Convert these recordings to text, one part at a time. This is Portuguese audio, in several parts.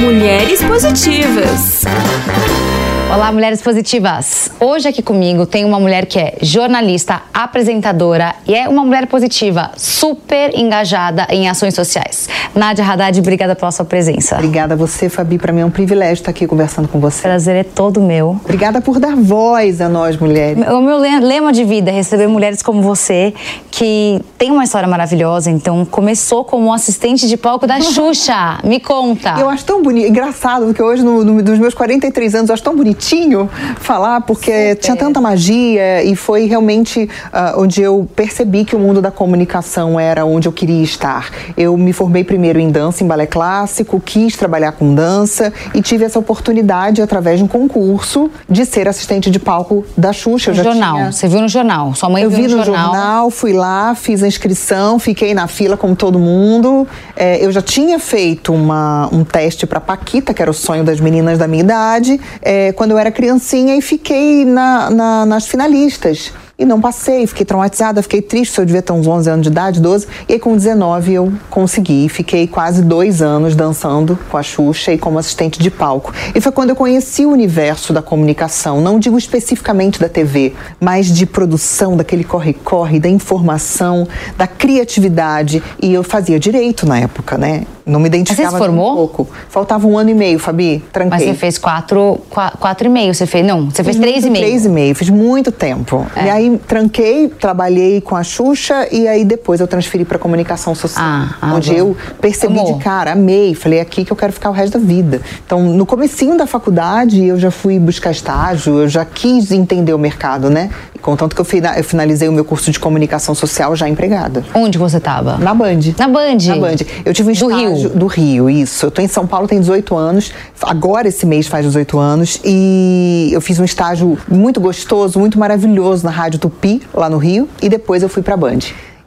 Mulheres Positivas. Olá, mulheres positivas! Hoje aqui comigo tem uma mulher que é jornalista, apresentadora e é uma mulher positiva, super engajada em ações sociais. Nádia Haddad, obrigada pela sua presença. Obrigada a você, Fabi. Para mim é um privilégio estar aqui conversando com você. Prazer é todo meu. Obrigada por dar voz a nós, mulheres. O meu lema de vida é receber mulheres como você, que tem uma história maravilhosa. Então, começou como assistente de palco da Xuxa. Me conta. Eu acho tão bonito, engraçado, porque hoje, no, no, dos meus 43 anos, eu acho tão bonito bonitinho falar, porque Super. tinha tanta magia e foi realmente uh, onde eu percebi que o mundo da comunicação era onde eu queria estar. Eu me formei primeiro em dança, em balé clássico, quis trabalhar com dança e tive essa oportunidade, através de um concurso, de ser assistente de palco da Xuxa. No jornal, tinha... você viu no jornal, sua mãe eu viu vi no, jornal. jornal. fui lá, fiz a inscrição, fiquei na fila como todo mundo. É, eu já tinha feito uma, um teste para Paquita, que era o sonho das meninas da minha idade, é, quando eu era criancinha e fiquei na, na, nas finalistas. E não passei, fiquei traumatizada, fiquei triste, eu devia ter uns 11 anos de idade, 12. E aí com 19 eu consegui, fiquei quase dois anos dançando com a Xuxa e como assistente de palco. E foi quando eu conheci o universo da comunicação, não digo especificamente da TV, mas de produção, daquele corre-corre, da informação, da criatividade. E eu fazia direito na época, né? Não me identificava Mas você se formou? um pouco. Faltava um ano e meio, Fabi, tranquei. Mas você fez quatro, quatro, quatro e meio, você fez, não, você fez fiz três e meio. Três e meio, fiz muito tempo. É. E aí tranquei, trabalhei com a Xuxa e aí depois eu transferi para comunicação social, ah, ah, onde bom. eu percebi Amor. de cara, amei, falei aqui que eu quero ficar o resto da vida. Então, no comecinho da faculdade, eu já fui buscar estágio, eu já quis entender o mercado, né? Contanto que eu finalizei o meu curso de comunicação social já empregada. Onde você estava? Na Band. Na Band? Na Band. Eu tive um do Rio? Do Rio, isso. Eu tô em São Paulo, tem 18 anos. Agora esse mês faz 18 anos. E eu fiz um estágio muito gostoso, muito maravilhoso na Rádio Tupi, lá no Rio. E depois eu fui pra Band.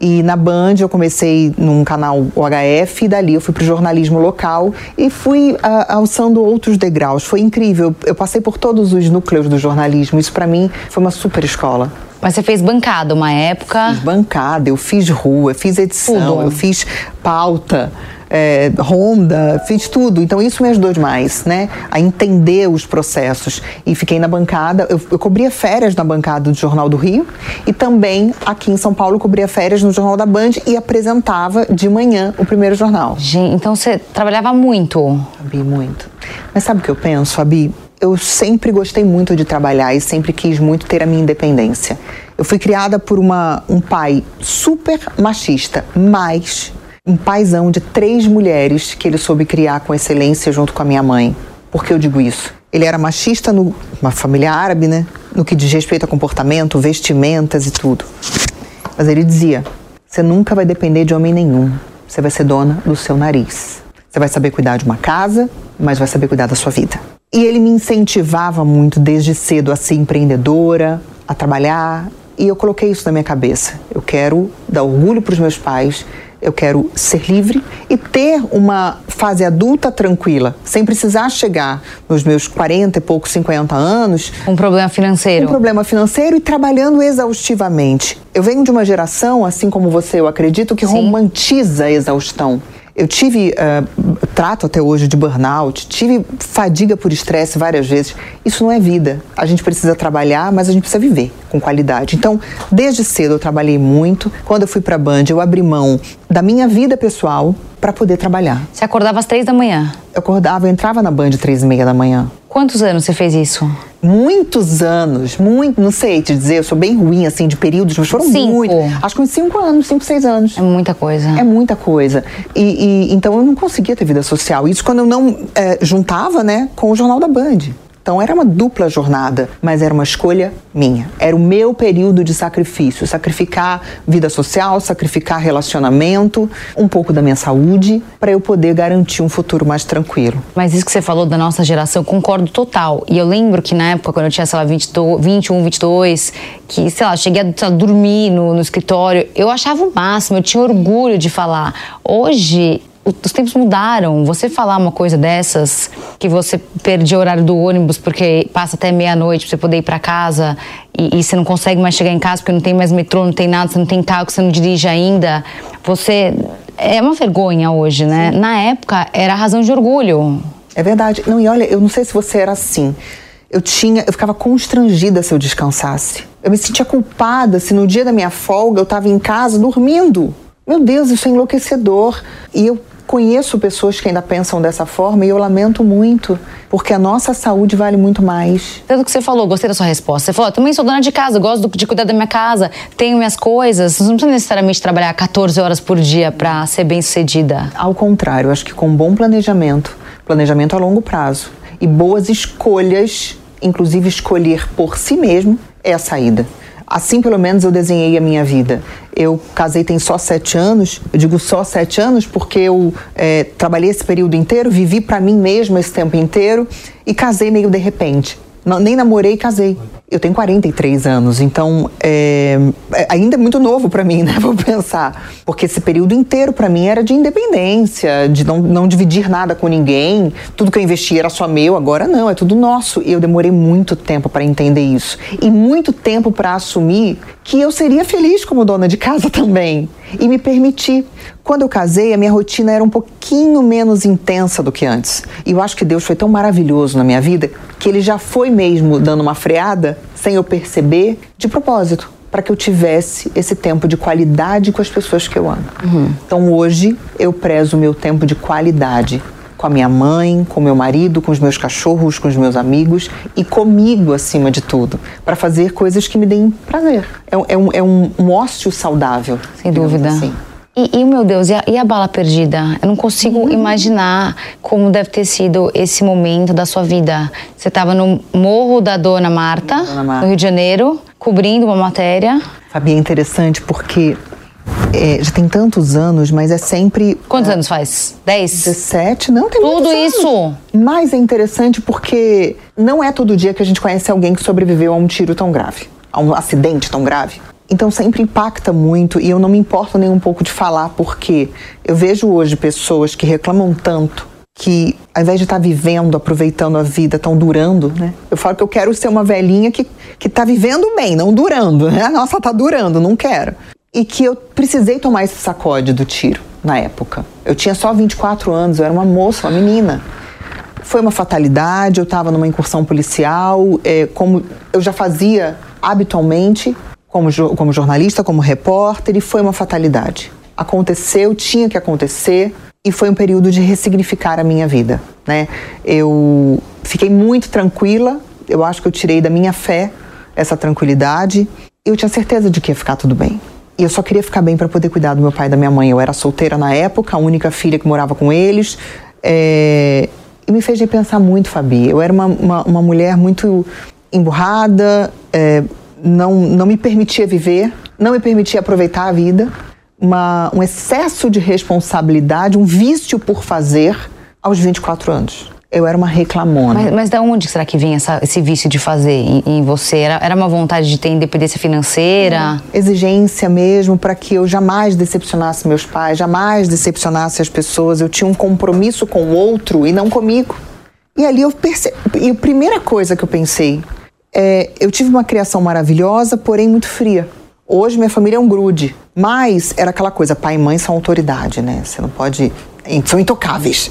E na Band eu comecei num canal OHF, e dali eu fui para o jornalismo local e fui uh, alçando outros degraus. Foi incrível. Eu passei por todos os núcleos do jornalismo. Isso para mim foi uma super escola. Mas você fez bancada uma época? Fiz bancada, eu fiz rua, eu fiz edição, Tudo. eu fiz pauta é, Honda, fiz tudo. Então isso me ajudou demais, né? A entender os processos. E fiquei na bancada, eu, eu cobria férias na bancada do Jornal do Rio e também aqui em São Paulo cobria férias no Jornal da Band e apresentava de manhã o primeiro jornal. Gente, então você trabalhava muito? Fabi, muito. Mas sabe o que eu penso, Fabi? Eu sempre gostei muito de trabalhar e sempre quis muito ter a minha independência. Eu fui criada por uma, um pai super machista, mas um paizão de três mulheres que ele soube criar com excelência junto com a minha mãe. Por que eu digo isso? Ele era machista no uma família árabe, né? No que diz respeito a comportamento, vestimentas e tudo. Mas ele dizia: "Você nunca vai depender de homem nenhum. Você vai ser dona do seu nariz. Você vai saber cuidar de uma casa, mas vai saber cuidar da sua vida." E ele me incentivava muito desde cedo a ser empreendedora, a trabalhar, e eu coloquei isso na minha cabeça. Eu quero dar orgulho para os meus pais, eu quero ser livre e ter uma fase adulta tranquila, sem precisar chegar nos meus 40 e poucos, 50 anos. Um problema financeiro. Um problema financeiro e trabalhando exaustivamente. Eu venho de uma geração, assim como você, eu acredito, que Sim. romantiza a exaustão. Eu tive uh, trato até hoje de burnout, tive fadiga por estresse várias vezes. Isso não é vida. A gente precisa trabalhar, mas a gente precisa viver com qualidade. Então, desde cedo eu trabalhei muito. Quando eu fui para a Band, eu abri mão da minha vida pessoal para poder trabalhar. Você acordava às três da manhã? Eu acordava, eu entrava na Band três e meia da manhã. Quantos anos você fez isso? Muitos anos, muito, não sei te dizer, eu sou bem ruim, assim, de períodos, mas foram cinco. muito. Acho que uns cinco anos, cinco, seis anos. É muita coisa. É muita coisa. E, e então eu não conseguia ter vida social. Isso quando eu não é, juntava, né, com o Jornal da Band. Então era uma dupla jornada, mas era uma escolha minha. Era o meu período de sacrifício, sacrificar vida social, sacrificar relacionamento, um pouco da minha saúde, para eu poder garantir um futuro mais tranquilo. Mas isso que você falou da nossa geração, concordo total. E eu lembro que na época, quando eu tinha, sei lá, 22, 21, 22, que, sei lá, cheguei a dormir no, no escritório, eu achava o máximo, eu tinha orgulho de falar. Hoje, os tempos mudaram. Você falar uma coisa dessas, que você perde o horário do ônibus porque passa até meia-noite para você poder ir para casa e, e, você não consegue mais chegar em casa porque não tem mais metrô, não tem nada, você não tem carro, você não dirige ainda. Você. É uma vergonha hoje, né? Sim. Na época era razão de orgulho. É verdade. Não, e olha, eu não sei se você era assim. Eu tinha, eu ficava constrangida se eu descansasse. Eu me sentia culpada se no dia da minha folga eu estava em casa dormindo. Meu Deus, isso é enlouquecedor. E eu conheço pessoas que ainda pensam dessa forma e eu lamento muito, porque a nossa saúde vale muito mais. Tanto que você falou, gostei da sua resposta. Você falou, também sou dona de casa, gosto de cuidar da minha casa, tenho minhas coisas. Não precisa necessariamente trabalhar 14 horas por dia para ser bem sucedida. Ao contrário, acho que com bom planejamento, planejamento a longo prazo e boas escolhas, inclusive escolher por si mesmo, é a saída. Assim, pelo menos, eu desenhei a minha vida. Eu casei tem só sete anos. Eu digo só sete anos porque eu é, trabalhei esse período inteiro, vivi para mim mesma esse tempo inteiro e casei meio de repente. Não, nem namorei casei. Eu tenho 43 anos, então é, é, ainda é muito novo para mim, né? Vou pensar. Porque esse período inteiro para mim era de independência, de não, não dividir nada com ninguém. Tudo que eu investi era só meu, agora não, é tudo nosso. E eu demorei muito tempo para entender isso. E muito tempo para assumir que eu seria feliz como dona de casa também. E me permitir. Quando eu casei, a minha rotina era um pouquinho menos intensa do que antes. E eu acho que Deus foi tão maravilhoso na minha vida que ele já foi mesmo dando uma freada, sem eu perceber, de propósito, para que eu tivesse esse tempo de qualidade com as pessoas que eu amo. Uhum. Então hoje eu prezo o meu tempo de qualidade com a minha mãe, com meu marido, com os meus cachorros, com os meus amigos e comigo acima de tudo, para fazer coisas que me deem prazer. É, é, um, é um, um ócio saudável. Sem dúvida. Assim. E, e, meu Deus, e a, e a, bala perdida? Eu não consigo uhum. imaginar como deve ter sido esse momento da sua vida. Você estava no Morro da Dona Marta, Dona Marta, no Rio de Janeiro, cobrindo uma matéria. Fabi, é interessante porque é, já tem tantos anos, mas é sempre. Quantos é, anos faz? 10? 17? Não, tem Tudo isso? Mas é interessante porque não é todo dia que a gente conhece alguém que sobreviveu a um tiro tão grave, a um acidente tão grave. Então sempre impacta muito e eu não me importo nem um pouco de falar porque eu vejo hoje pessoas que reclamam tanto que ao invés de estar tá vivendo, aproveitando a vida, estão durando, né? Eu falo que eu quero ser uma velhinha que, que tá vivendo bem, não durando, né? Nossa, tá durando, não quero. E que eu precisei tomar esse sacode do tiro na época. Eu tinha só 24 anos, eu era uma moça, uma menina. Foi uma fatalidade, eu estava numa incursão policial, é, como eu já fazia habitualmente, como, como jornalista, como repórter, e foi uma fatalidade. Aconteceu, tinha que acontecer, e foi um período de ressignificar a minha vida. Né? Eu fiquei muito tranquila, eu acho que eu tirei da minha fé essa tranquilidade, eu tinha certeza de que ia ficar tudo bem. Eu só queria ficar bem para poder cuidar do meu pai e da minha mãe. Eu era solteira na época, a única filha que morava com eles. É... E me fez repensar muito, Fabi. Eu era uma, uma, uma mulher muito emburrada, é, não, não me permitia viver, não me permitia aproveitar a vida, uma, um excesso de responsabilidade, um vício por fazer aos 24 anos. Eu era uma reclamona. Mas, mas da onde será que vem essa, esse vício de fazer em, em você? Era, era, uma vontade de ter independência financeira? É, exigência mesmo para que eu jamais decepcionasse meus pais, jamais decepcionasse as pessoas. Eu tinha um compromisso com o outro e não comigo. E ali eu percebi. E a primeira coisa que eu pensei é, eu tive uma criação maravilhosa, porém muito fria. Hoje minha família é um grude, mas era aquela coisa, pai e mãe são autoridade, né? Você não pode, são intocáveis.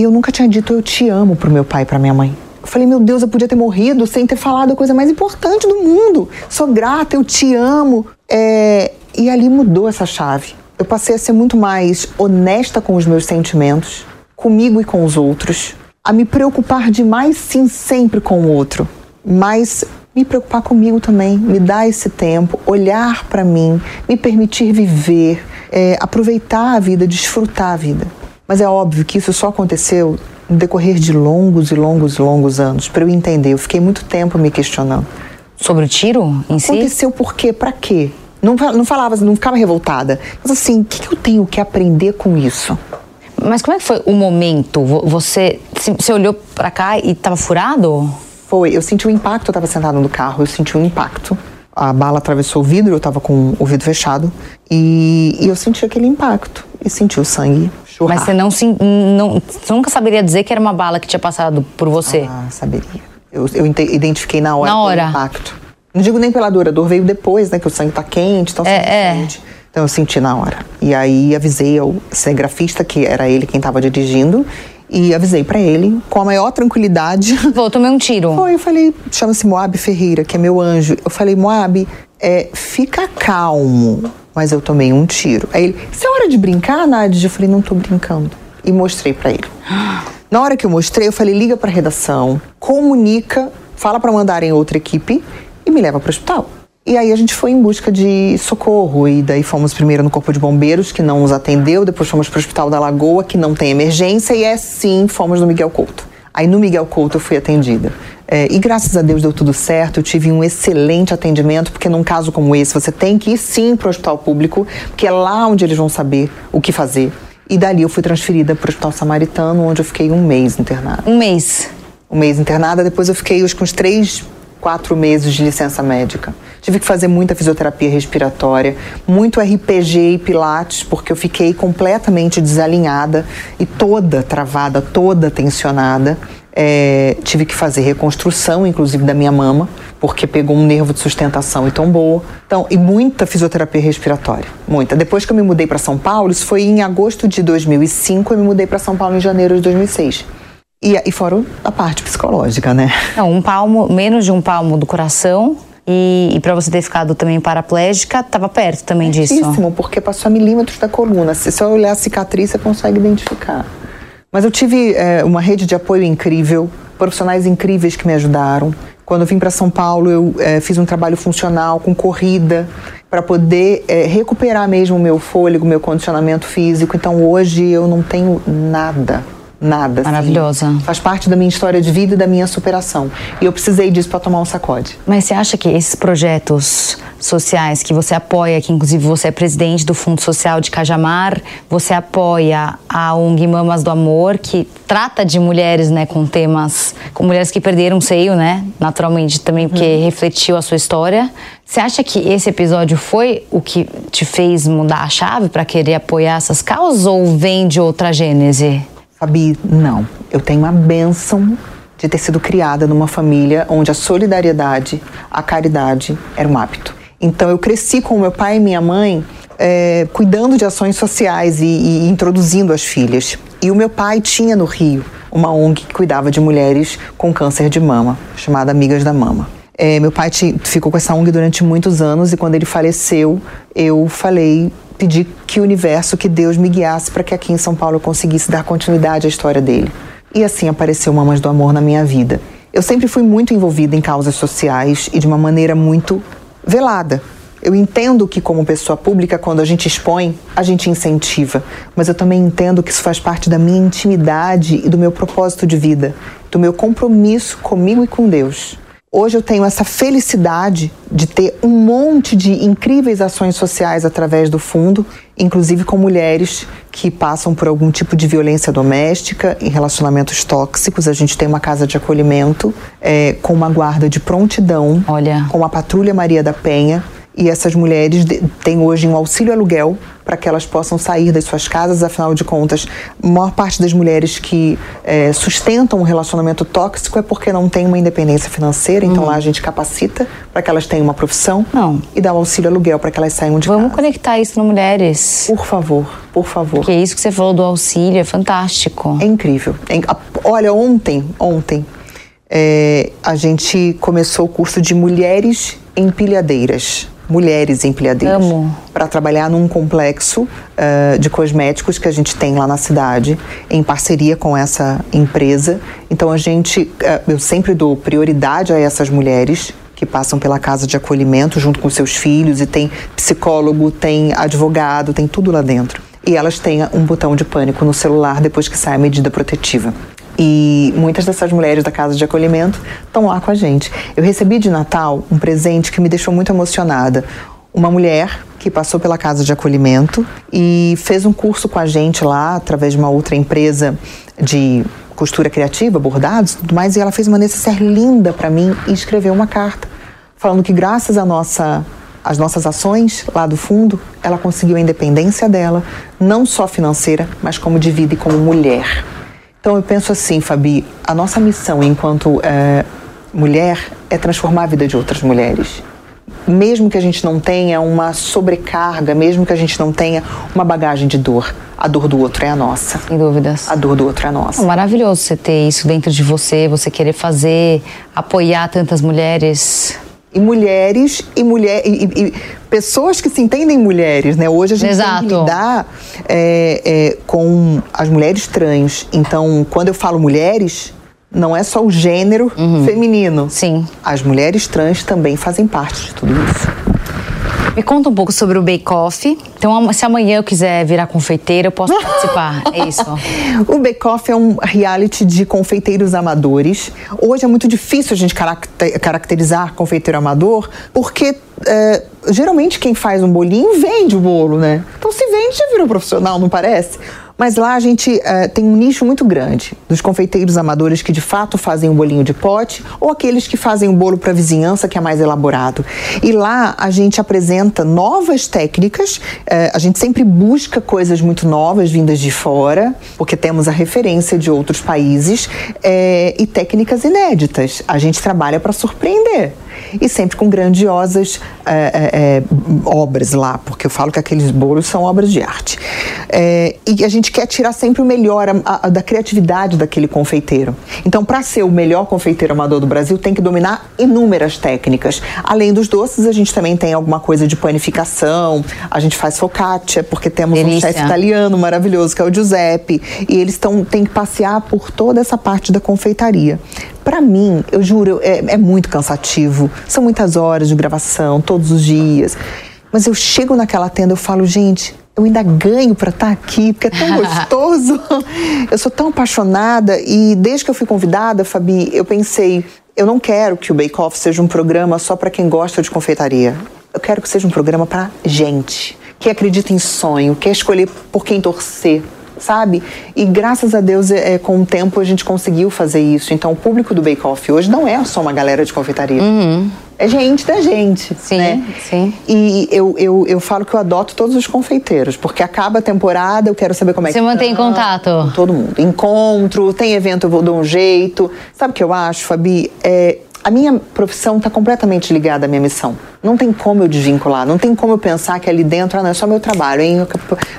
E eu nunca tinha dito eu te amo pro meu pai e pra minha mãe. Eu falei, meu Deus, eu podia ter morrido sem ter falado a coisa mais importante do mundo. Sou grata, eu te amo. É... E ali mudou essa chave. Eu passei a ser muito mais honesta com os meus sentimentos, comigo e com os outros, a me preocupar demais, sim, sempre com o outro mas me preocupar comigo também, me dar esse tempo, olhar para mim, me permitir viver, é, aproveitar a vida, desfrutar a vida. Mas é óbvio que isso só aconteceu no decorrer de longos e longos e longos anos, para eu entender. Eu fiquei muito tempo me questionando. Sobre o tiro em si? Aconteceu por quê? Para quê? Não, não falava, não ficava revoltada. Mas assim, o que, que eu tenho que aprender com isso? Mas como é que foi o momento? Você, você olhou para cá e estava furado? Foi, eu senti o um impacto, eu estava sentada no carro, eu senti o um impacto. A bala atravessou o vidro, eu estava com o vidro fechado. E, e, eu senti aquele impacto. E senti o sangue churrar. Mas você não, se, não você nunca saberia dizer que era uma bala que tinha passado por você? Ah, saberia. Eu, eu identifiquei na hora, na hora. o impacto. Não digo nem pela dor, a dor veio depois, né? Que o sangue tá quente, então é, é. Então eu senti na hora. E aí avisei ao cinegrafista, que era ele quem estava dirigindo, e avisei para ele com a maior tranquilidade. Vou tomar um tiro. Foi, eu falei, chama-se Moab Ferreira, que é meu anjo. Eu falei, Moab, é, fica calmo, mas eu tomei um tiro. Aí ele, isso é hora de brincar, Nádia? Eu falei, não tô brincando. E mostrei para ele. Na hora que eu mostrei, eu falei, liga pra redação, comunica, fala para mandarem outra equipe e me leva para o hospital. E aí a gente foi em busca de socorro e daí fomos primeiro no Corpo de Bombeiros, que não nos atendeu, depois fomos para o Hospital da Lagoa, que não tem emergência, e é sim, fomos no Miguel Couto. Aí no Miguel Couto eu fui atendida. É, e graças a Deus deu tudo certo, eu tive um excelente atendimento, porque num caso como esse você tem que ir sim para o hospital público, porque é lá onde eles vão saber o que fazer. E dali eu fui transferida para o Hospital Samaritano, onde eu fiquei um mês internada. Um mês? Um mês internada, depois eu fiquei acho, com uns três, quatro meses de licença médica. Tive que fazer muita fisioterapia respiratória, muito RPG e pilates, porque eu fiquei completamente desalinhada e toda travada, toda tensionada. É, tive que fazer reconstrução, inclusive da minha mama, porque pegou um nervo de sustentação e tombou. Então, e muita fisioterapia respiratória, muita. Depois que eu me mudei para São Paulo, isso foi em agosto de 2005, eu me mudei para São Paulo em janeiro de 2006. E, e fora a parte psicológica, né? Não, um palmo, menos de um palmo do coração. E, e para você ter ficado também paraplégica, estava perto também disso. Pertíssimo, porque passou a milímetros da coluna. Se você olhar a cicatriz, você consegue identificar. Mas eu tive é, uma rede de apoio incrível, profissionais incríveis que me ajudaram. Quando eu vim para São Paulo, eu é, fiz um trabalho funcional com corrida para poder é, recuperar mesmo o meu fôlego, meu condicionamento físico. Então hoje eu não tenho nada nada. Assim. Maravilhosa. Assim. Faz parte da minha história de vida e da minha superação. E eu precisei disso para tomar um sacode. Mas você acha que esses projetos sociais que você apoia, que inclusive você é presidente do Fundo Social de Cajamar, você apoia a ONG Mamas do Amor, que trata de mulheres, né, com temas, com mulheres que perderam o seio, né, naturalmente também porque hum. refletiu a sua história. Você acha que esse episódio foi o que te fez mudar a chave para querer apoiar essas causas ou vem de outra gênese? Fabi, não. Eu tenho a benção de ter sido criada numa família onde a solidariedade, a caridade era um hábito. Então eu cresci com meu pai e minha mãe é, cuidando de ações sociais e, e introduzindo as filhas. E o meu pai tinha no Rio uma ONG que cuidava de mulheres com câncer de mama, chamada Amigas da Mama. É, meu pai ficou com essa ONG durante muitos anos e quando ele faleceu, eu falei pedir que o universo, que Deus me guiasse para que aqui em São Paulo eu conseguisse dar continuidade à história dele. E assim apareceu Mamas do Amor na minha vida. Eu sempre fui muito envolvida em causas sociais e de uma maneira muito velada. Eu entendo que, como pessoa pública, quando a gente expõe, a gente incentiva. Mas eu também entendo que isso faz parte da minha intimidade e do meu propósito de vida, do meu compromisso comigo e com Deus. Hoje eu tenho essa felicidade de ter um monte de incríveis ações sociais através do fundo, inclusive com mulheres que passam por algum tipo de violência doméstica, em relacionamentos tóxicos. A gente tem uma casa de acolhimento é, com uma guarda de prontidão, Olha. com a Patrulha Maria da Penha, e essas mulheres têm hoje um auxílio aluguel para que elas possam sair das suas casas. Afinal de contas, a maior parte das mulheres que é, sustentam um relacionamento tóxico é porque não tem uma independência financeira. Então hum. lá a gente capacita para que elas tenham uma profissão não. e dá o auxílio aluguel para que elas saiam de Vamos casa. conectar isso no Mulheres. Por favor, por favor. Porque isso que você falou do auxílio é fantástico. É incrível. É, olha, ontem, ontem, é, a gente começou o curso de mulheres empilhadeiras mulheres empilhadeiras para trabalhar num complexo uh, de cosméticos que a gente tem lá na cidade, em parceria com essa empresa. Então a gente, uh, eu sempre dou prioridade a essas mulheres que passam pela casa de acolhimento junto com seus filhos e tem psicólogo, tem advogado, tem tudo lá dentro. E elas têm um botão de pânico no celular depois que sai a medida protetiva. E muitas dessas mulheres da casa de acolhimento estão lá com a gente. Eu recebi de Natal um presente que me deixou muito emocionada. Uma mulher que passou pela casa de acolhimento e fez um curso com a gente lá, através de uma outra empresa de costura criativa, bordados tudo mais, e ela fez uma necessaire linda para mim e escreveu uma carta falando que graças a nossa as nossas ações lá do fundo, ela conseguiu a independência dela, não só financeira, mas como de vida e como mulher. Então eu penso assim, Fabi, a nossa missão enquanto é, mulher é transformar a vida de outras mulheres. mesmo que a gente não tenha uma sobrecarga, mesmo que a gente não tenha uma bagagem de dor, a dor do outro é a nossa. Sem dúvidas. A dor do outro é a nossa. É maravilhoso você ter isso dentro de você, você querer fazer, apoiar tantas mulheres. E mulheres e, mulher, e, e, e pessoas que se entendem mulheres, né? Hoje a gente Exato. tem que lidar é, é, com as mulheres trans. Então, quando eu falo mulheres, não é só o gênero feminino. Sim. As mulheres trans também fazem parte de tudo isso. Me conta um pouco sobre o Bake Off. Então, se amanhã eu quiser virar confeiteira, eu posso participar. É isso. O Bake Off é um reality de confeiteiros amadores. Hoje é muito difícil a gente caracter- caracterizar confeiteiro amador, porque é, geralmente quem faz um bolinho vende o bolo, né? Então se vende já virou profissional, não parece? Mas lá a gente é, tem um nicho muito grande dos confeiteiros amadores que de fato fazem um bolinho de pote ou aqueles que fazem um bolo para vizinhança que é mais elaborado. E lá a gente apresenta novas técnicas, é, a gente sempre busca coisas muito novas vindas de fora, porque temos a referência de outros países é, e técnicas inéditas. A gente trabalha para surpreender e sempre com grandiosas é, é, obras lá, porque eu falo que aqueles bolos são obras de arte. É, e a gente quer tirar sempre o melhor a, a, da criatividade daquele confeiteiro. Então, para ser o melhor confeiteiro amador do Brasil, tem que dominar inúmeras técnicas. Além dos doces, a gente também tem alguma coisa de panificação, a gente faz focaccia, porque temos um Delícia. chefe italiano maravilhoso, que é o Giuseppe, e eles tão, têm que passear por toda essa parte da confeitaria. Para mim, eu juro, é, é muito cansativo. São muitas horas de gravação, todos os dias. Mas eu chego naquela tenda, eu falo, gente, eu ainda ganho para estar aqui, porque é tão gostoso. eu sou tão apaixonada e desde que eu fui convidada, Fabi, eu pensei, eu não quero que o Bake Off seja um programa só para quem gosta de confeitaria. Eu quero que seja um programa para gente que acredita em sonho, quer escolher por quem torcer, sabe? E graças a Deus, é, com o tempo, a gente conseguiu fazer isso. Então, o público do Bake Off hoje não é só uma galera de confeitaria. É gente da gente. Sim, né? sim. E eu, eu, eu falo que eu adoto todos os confeiteiros, porque acaba a temporada, eu quero saber como é Você que mantém tá. contato? Com todo mundo. Encontro, tem evento, eu vou dar um jeito. Sabe o que eu acho, Fabi? É, a minha profissão está completamente ligada à minha missão. Não tem como eu desvincular, não tem como eu pensar que ali dentro, ah, não, é só meu trabalho, hein?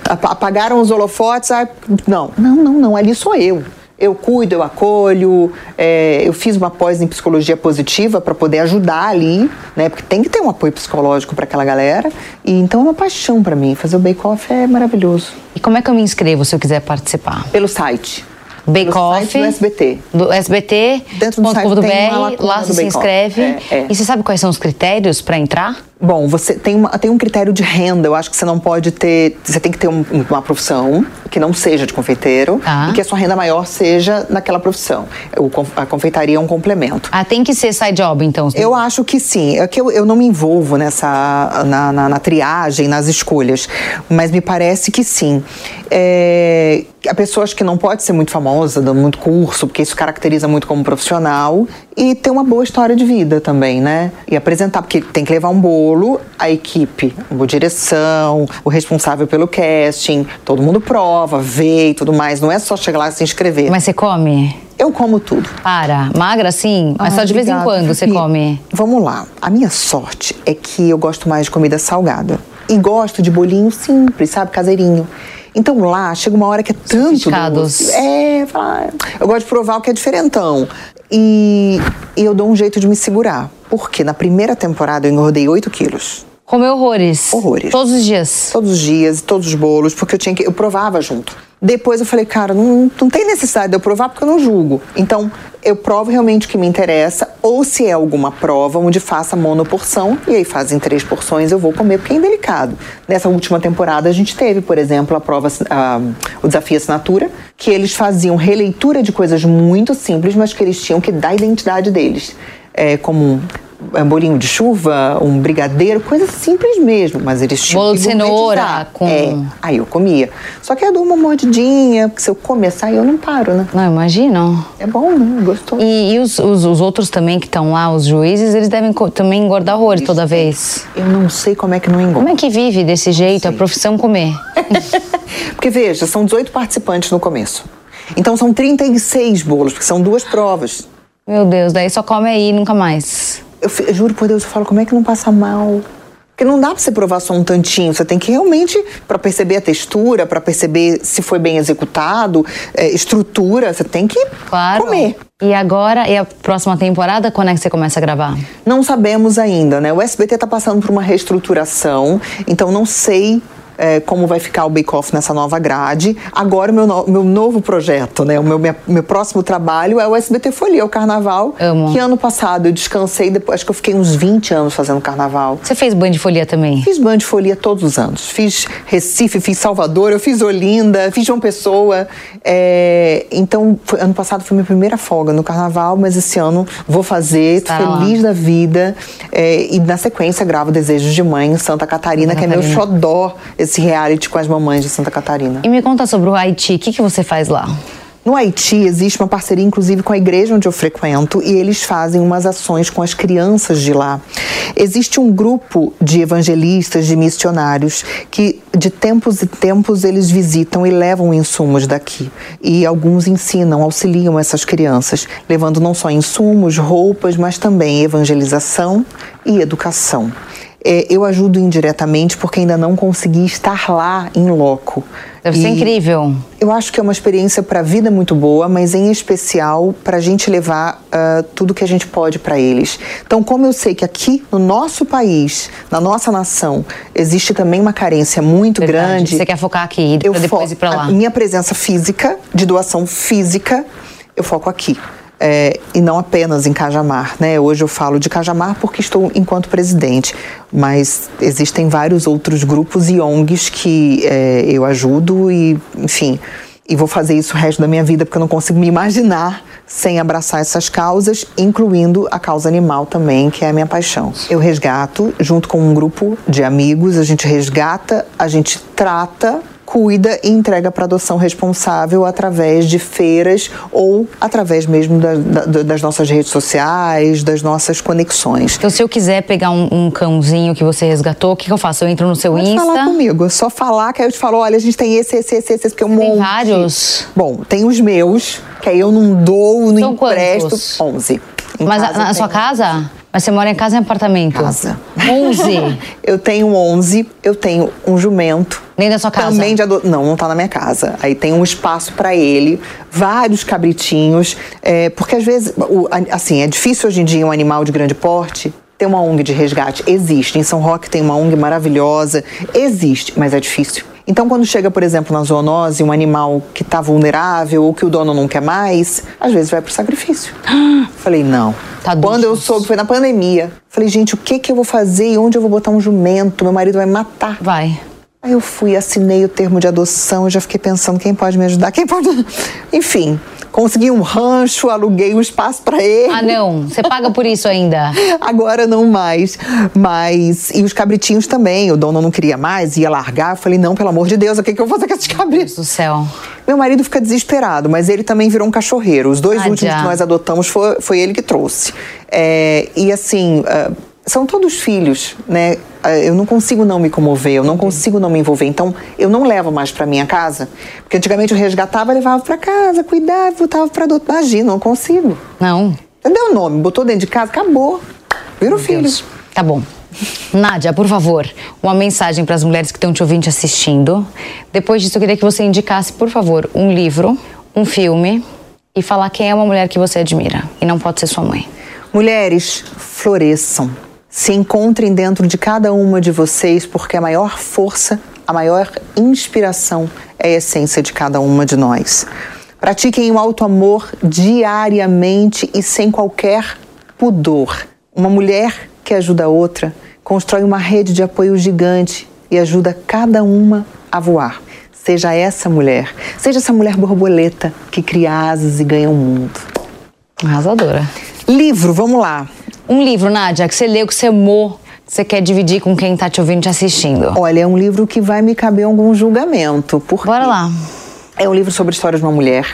Ap- Apagaram os holofotes, ah, não. Não, não, não, ali sou eu. Eu cuido, eu acolho, é, eu fiz uma pós em psicologia positiva para poder ajudar ali, né? Porque tem que ter um apoio psicológico para aquela galera. E então é uma paixão para mim. Fazer o Bake Off é maravilhoso. E como é que eu me inscrevo se eu quiser participar? Pelo site. Bake Off. do SBT. Do SBT. Dentro do site uma BR, lá do você se inscreve. É, é. E você sabe quais são os critérios para entrar? Bom, você tem, uma, tem um critério de renda. Eu acho que você não pode ter. Você tem que ter um- uma profissão que não seja de confeiteiro Tá. e que a sua renda maior seja naquela profissão. O a confeitaria é um complemento. Ah, tem que ser side job, então. Eu acho que sim. É que eu, eu não me envolvo nessa na, na- na triagem, nas escolhas, mas me parece que sim. É, há pessoas que não pode ser muito famosa, dando muito curso, porque isso caracteriza muito como profissional e ter uma boa história de vida também, né? E apresentar, porque tem que levar um bolo, a equipe, a direção, o responsável pelo casting, todo mundo prova, vê e tudo mais. Não é só chegar lá e se inscrever. Mas você come? Eu como tudo. Para. Magra, assim? Mas só de vez em obrigada, quando você come? Vamos lá. A minha sorte é que eu gosto mais de comida salgada. E gosto de bolinho simples, sabe? Caseirinho. Então lá chega uma hora que é tanto doce. É, fala, ah, eu gosto de provar o que é diferentão. E, e eu dou um jeito de me segurar. Porque na primeira temporada eu engordei 8 quilos. Comer horrores. Horrores. Todos os dias. Todos os dias, todos os bolos, porque eu tinha que. Eu provava junto. Depois eu falei, cara, não, não tem necessidade de eu provar porque eu não julgo. Então, eu provo realmente o que me interessa, ou se é alguma prova onde faça monoporção, e aí fazem três porções, eu vou comer, porque é indelicado. Nessa última temporada, a gente teve, por exemplo, a prova, ah, o desafio assinatura, que eles faziam releitura de coisas muito simples, mas que eles tinham que dar a identidade deles. É, como um um bolinho de chuva, um brigadeiro, coisa simples mesmo, mas eles tinham Bolo que de cenoura com- É, aí eu comia. Só que eu dou uma mordidinha, porque se eu começar eu não paro, né? Não, imagino. É bom, né? Gostoso. E, e os, os- os outros também que estão lá, os juízes, eles devem também engordar horrores toda vez. Eu não sei como é que não engorda. Como é que vive desse jeito a profissão comer? Porque veja, são 18 participantes no começo. Então são 36 bolos, porque são duas provas. Meu Deus, daí só come aí e nunca mais. eu, eu juro por Deus, eu falo, como é que não passa mal? Porque não dá pra você provar só um tantinho, você tem que realmente, para perceber a textura, para perceber se foi bem executado, é, estrutura, você tem que Claro. comer. E agora, e a próxima temporada, quando é que você começa a gravar? Não sabemos ainda, né? O SBT está passando por uma reestruturação, então não sei é, como vai ficar o Bake Off nessa nova grade. Agora, o meu, no- meu novo projeto, né? O meu, minha- meu próximo trabalho é o SBT Folia, o Carnaval. Amo. Que ano passado eu descansei, depois, acho que eu fiquei uns 20 anos fazendo Carnaval. Você fez Band de Folia também? Fiz Band de Folia todos os anos. Fiz Recife, fiz Salvador, eu fiz Olinda, fiz João Pessoa. É, então, foi- ano passado foi minha primeira folga no carnaval, mas esse ano vou fazer, tô lá. feliz da vida. É, e na sequência gravo Desejos de Mãe em Santa Catarina, Santa que é meu Catarina. xodó, esse reality com as mamães de Santa Catarina. E me conta sobre o Haiti, o que, que você faz lá? No Haiti existe uma parceria, inclusive, com a igreja onde eu frequento e eles fazem umas ações com as crianças de lá. Existe um grupo de evangelistas, de missionários, que de tempos e tempos eles visitam e levam insumos daqui. E alguns ensinam, auxiliam essas crianças, levando não só insumos, roupas, mas também evangelização e educação. É, eu ajudo indiretamente porque ainda não consegui estar lá em loco. Deve ser E- incrível. eu acho que é uma experiência para a vida muito boa, mas em especial para a gente levar ah, tudo que a gente pode para eles. Então, como eu sei que aqui no nosso país, na nossa nação, existe também uma carência muito Verdade. grande. Você quer focar aqui, pra depois ir pra lá. A minha presença física, de doação física, eu foco aqui. É, e não apenas em Cajamar, né? Hoje eu falo de Cajamar porque estou enquanto presidente, mas existem vários outros grupos e ONGs que é, eu ajudo e, enfim, e vou fazer isso o resto da minha vida porque eu não consigo me imaginar sem abraçar essas causas, incluindo a causa animal também, que é a minha paixão. Eu resgato junto com um grupo de amigos, a gente resgata, a gente trata cuida e entrega para adoção responsável através de feiras ou através mesmo da- da- das nossas redes sociais, das nossas conexões. Então, se eu quiser pegar um, um cãozinho que você resgatou, o que, que eu faço? Eu entro no seu Pode Insta. falar comigo, é só falar que aí eu te falo, olha, a gente tem esse, esse, esse, esse, porque é um Tem monte. vários? Bom, tem os meus, que aí eu não dou, não São empresto. quantos? 11. Em Mas na tem sua casa? Mas você mora em casa ou em apartamento? Casa. 11? Eu tenho 11, eu tenho um jumento. Dentro da sua casa? Também de. Não, não tá na minha casa. Aí tem um espaço para ele, vários cabritinhos, é, porque às vezes, o- assim, é difícil hoje em dia um animal de grande porte ter uma ONG de resgate. Existe. Em São Roque tem uma ONG maravilhosa. Existe, mas é difícil. Então, quando chega, por exemplo, na zoonose, um animal que está vulnerável ou que o dono não quer mais, às vezes vai pro sacrifício. Falei, não. Tadinhos. Quando eu soube, foi na pandemia. Falei, gente, o que, que eu vou fazer e onde eu vou botar um jumento? Meu marido vai me matar. Vai. Aí eu fui, assinei o termo de adoção, eu já fiquei pensando quem pode me ajudar, quem pode. Enfim, consegui um rancho, aluguei um espaço para ele. Ah, não. Você paga por isso ainda. Agora não mais. Mas. E os cabritinhos também. O dono não queria mais, ia largar. Eu falei, não, pelo amor de Deus, o que, que eu vou fazer com esses cabritos? Do céu. Meu marido fica desesperado, mas ele também virou um cachorreiro. Os dois Ah, últimos já. que nós adotamos foi, foi ele que trouxe. É, e assim, ah, são todos filhos, né? Ah, Eu não consigo não me comover, eu não consigo não me envolver. Então, eu não levo mais para minha casa, porque antigamente eu resgatava, levava para casa, cuidava, voltava para adotar. Imagina, não consigo. Não. Deu o nome, botou dentro de casa, acabou. Virou filho. Deus. Tá bom. Nádia, por favor, uma mensagem para as mulheres que estão te ouvindo e te assistindo. Depois disso, eu queria que você indicasse, por favor, um livro, um filme e falar quem é uma mulher que você admira. E não pode ser sua mãe. Mulheres, floresçam. Se encontrem dentro de cada uma de vocês, porque a maior força, a maior inspiração é a essência de cada uma de nós. Pratiquem o alto amor diariamente e sem qualquer pudor. Uma mulher que ajuda a outra constrói uma rede de apoio gigante e ajuda cada uma a voar. Seja essa mulher, seja essa mulher borboleta que cria asas e ganha o mundo. Arrasadora. Livro, vamos lá. Um livro, Nádia, que você leu, que você amou, que você quer dividir com quem tá te ouvindo e te assistindo. Olha, é um livro que vai me caber algum julgamento. Porque Bora lá. É um livro sobre a história de uma mulher.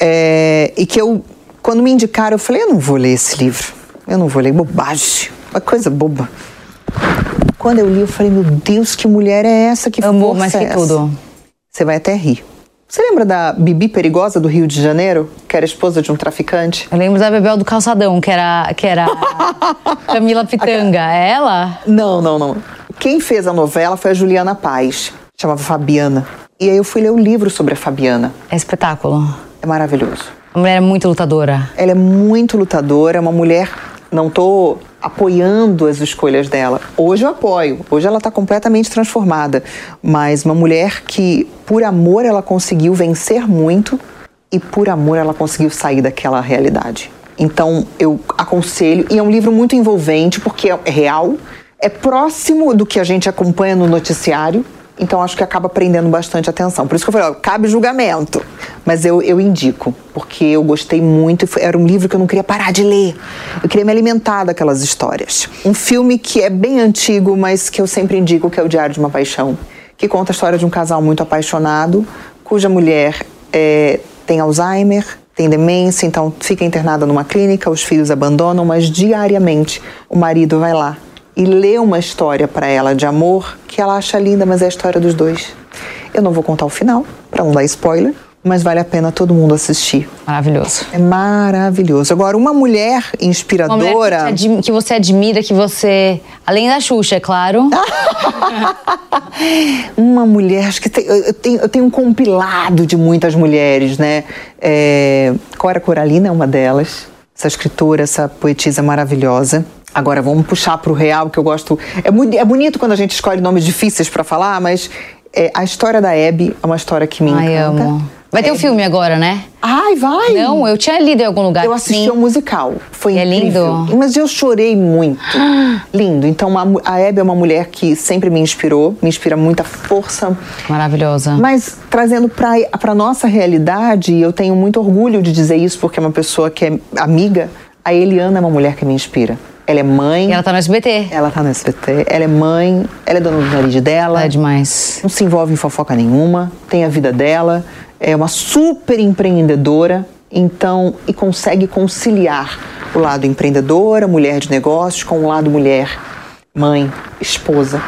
é, e que eu, quando me indicaram, eu falei: eu não vou ler esse livro. Eu não vou ler. Bobagem. Uma coisa boba. Quando eu li, eu falei: meu Deus, que mulher é essa? Que Amou força mais é que essa? tudo. Você vai até rir. Você lembra da Bibi Perigosa do Rio de Janeiro, que era esposa de um traficante? Eu lembro da Bebel do Calçadão, que era, que era Camila Pitanga. É ela? Não, não, não. Quem fez a novela foi a Juliana Paz, chamava Fabiana. E aí eu fui ler o livro sobre a Fabiana. É espetáculo. É maravilhoso. A mulher é muito lutadora. Ela é muito lutadora, é uma mulher. Não tô apoiando as escolhas dela. Hoje eu apoio. Hoje ela está completamente transformada. Mas uma mulher que, por amor, ela conseguiu vencer muito e por amor ela conseguiu sair daquela realidade. Então eu aconselho, e é um livro muito envolvente porque é real, é próximo do que a gente acompanha no noticiário, então acho que acaba prendendo bastante atenção. Por isso que eu falei, ó, cabe julgamento. Mas eu, eu indico, porque eu gostei muito. Era um livro que eu não queria parar de ler. Eu queria me alimentar daquelas histórias. Um filme que é bem antigo, mas que eu sempre indico, que é o Diário de uma Paixão. Que conta a história de um casal muito apaixonado, cuja mulher é, tem Alzheimer, tem demência, então fica internada numa clínica, os filhos abandonam, mas diariamente o marido vai lá e lê uma história para ela de amor que ela acha linda, mas é a história dos dois. Eu não vou contar o final, para não dar spoiler, mas vale a pena todo mundo assistir. Maravilhoso. É maravilhoso. Agora, uma mulher Uma mulher inspiradora. que, que você admira, que você. Além da Xuxa, é claro. Uma mulher, acho que tem- eu, tenho, eu tenho um compilado de muitas mulheres, né? É, Cora Coralina é uma delas, essa escritora, essa poetisa maravilhosa. Agora vamos puxar para o real, que eu gosto. É, muito, é bonito quando a gente escolhe nomes difíceis para falar, mas é, a história da Abby é uma história que me Ai, encanta. amo. Vai ter o filme agora, né? Ai, vai! Não, eu tinha lido em algum lugar. Eu assisti sim. ao musical. Foi É incrível. lindo? Mas eu chorei muito. lindo. Então, a, Abby é uma mulher que sempre me inspirou, me inspira muita força. Maravilhosa. Mas trazendo para nossa realidade, eu tenho muito orgulho de dizer isso porque é uma pessoa que é amiga, a Eliana é uma mulher que me inspira. Ela é mãe, E ela tá no SBT. ela tá no SBT, ela é mãe, ela é dona do nariz dela, Ela é demais. não se envolve em fofoca nenhuma, tem a vida dela, é uma super empreendedora, então, e consegue conciliar o lado empreendedora, mulher de negócios, com o lado mulher, mãe, esposa.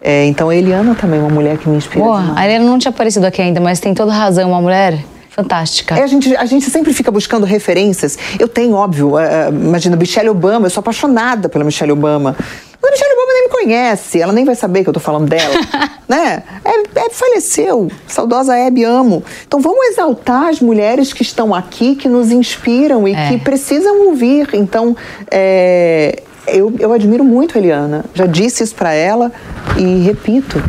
É, então, a Eliana também é uma mulher que me inspira Boa, demais. a Helena não tinha aparecido aqui ainda, mas tem toda razão. Uma mulher fantástica. É, a, gente, a gente sempre fica buscando referências. Eu tenho, óbvio, eh, imagina, Michelle Obama, eu sou apaixonada pela Michelle Obama. Mas a Michelle Obama nem me conhece, ela nem vai saber que eu tô falando dela, né? É, é, faleceu, saudosa Hebe, amo. Então vamos exaltar as mulheres que estão aqui, que nos inspiram e É. que precisam ouvir. Então, é, eu, eu admiro muito a Eliana, já disse isso pra ela e repito,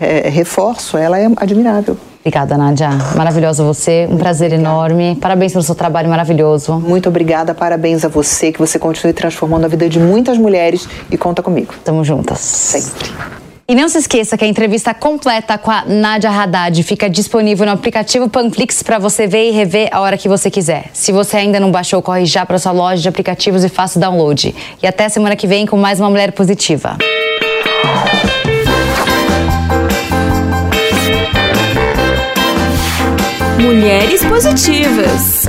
é, reforço, ela é admirável. Obrigada, Nádia. Maravilhosa você. Um prazer enorme. Parabéns pelo seu trabalho maravilhoso. Muito obrigada, parabéns a você, que você continue transformando a vida de muitas mulheres e conta comigo. Tamo juntas. Sempre. E não se esqueça que a entrevista completa com a Nádia Haddad fica disponível no aplicativo Panflix para você ver e rever a hora que você quiser. Se você ainda não baixou, corre já para sua loja de aplicativos e faça o download. E até semana que vem com mais uma Mulher Positiva. Mulheres Positivas.